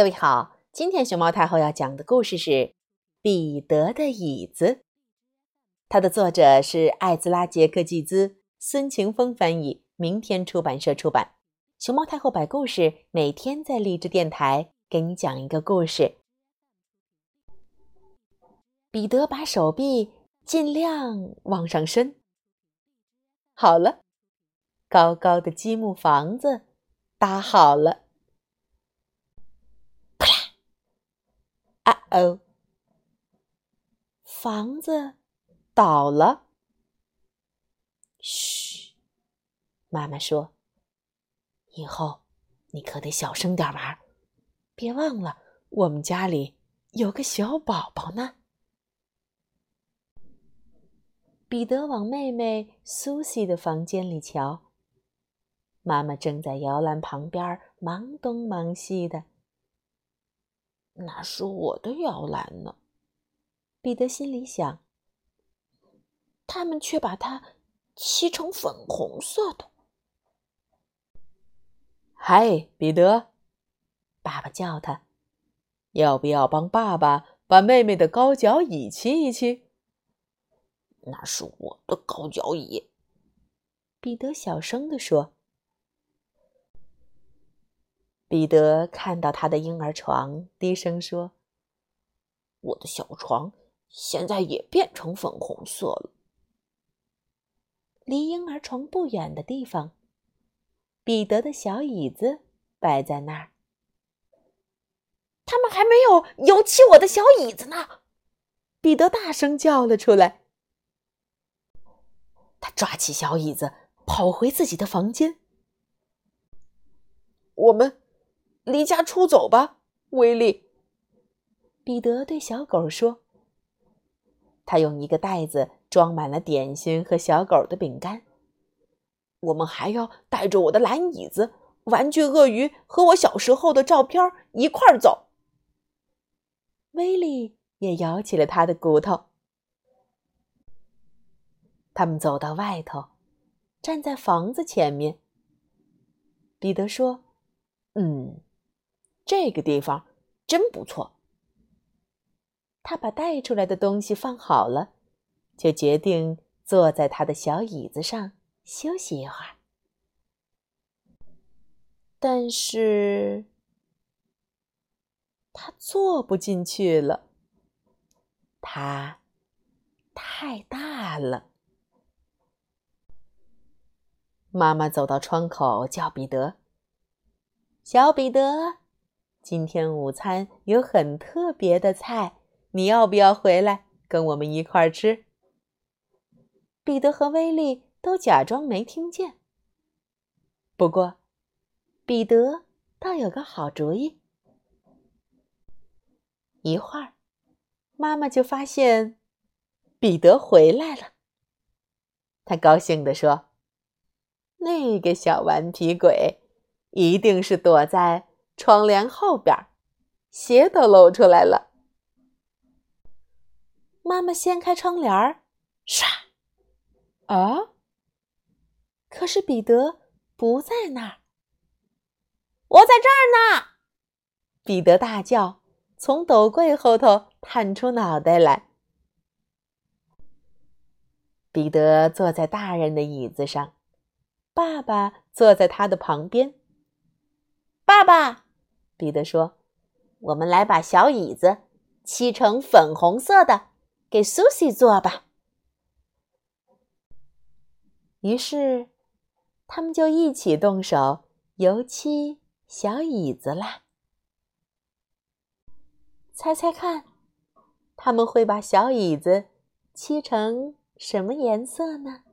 各位好，今天熊猫太后要讲的故事是《彼得的椅子》，它的作者是艾兹拉·杰克季兹，孙晴峰翻译，明天出版社出版。熊猫太后摆故事，每天在励志电台给你讲一个故事。彼得把手臂尽量往上伸。好了，高高的积木房子搭好了。哦，房子倒了。嘘，妈妈说：“以后你可得小声点玩，别忘了我们家里有个小宝宝呢。”彼得往妹妹苏西的房间里瞧，妈妈正在摇篮旁边忙东忙西的。那是我的摇篮呢，彼得心里想。他们却把它漆成粉红色的。嗨，彼得，爸爸叫他，要不要帮爸爸把妹妹的高脚椅漆一漆？那是我的高脚椅，彼得小声地说。彼得看到他的婴儿床，低声说：“我的小床现在也变成粉红色了。”离婴儿床不远的地方，彼得的小椅子摆在那儿。他们还没有油漆我的小椅子呢！彼得大声叫了出来。他抓起小椅子，跑回自己的房间。我们。离家出走吧，威利。彼得对小狗说：“他用一个袋子装满了点心和小狗的饼干。我们还要带着我的蓝椅子、玩具鳄鱼和我小时候的照片一块儿走。”威利也摇起了他的骨头。他们走到外头，站在房子前面。彼得说：“嗯。”这个地方真不错。他把带出来的东西放好了，就决定坐在他的小椅子上休息一会儿。但是，他坐不进去了。他太大了。妈妈走到窗口，叫彼得：“小彼得。”今天午餐有很特别的菜，你要不要回来跟我们一块儿吃？彼得和威利都假装没听见。不过，彼得倒有个好主意。一会儿，妈妈就发现彼得回来了。他高兴地说：“那个小顽皮鬼，一定是躲在……”窗帘后边，鞋都露出来了。妈妈掀开窗帘，唰！啊！可是彼得不在那儿。我在这儿呢！彼得大叫，从斗柜后头探出脑袋来。彼得坐在大人的椅子上，爸爸坐在他的旁边。爸爸。彼得说：“我们来把小椅子漆成粉红色的，给苏西坐吧。”于是，他们就一起动手油漆小椅子啦。猜猜看，他们会把小椅子漆成什么颜色呢？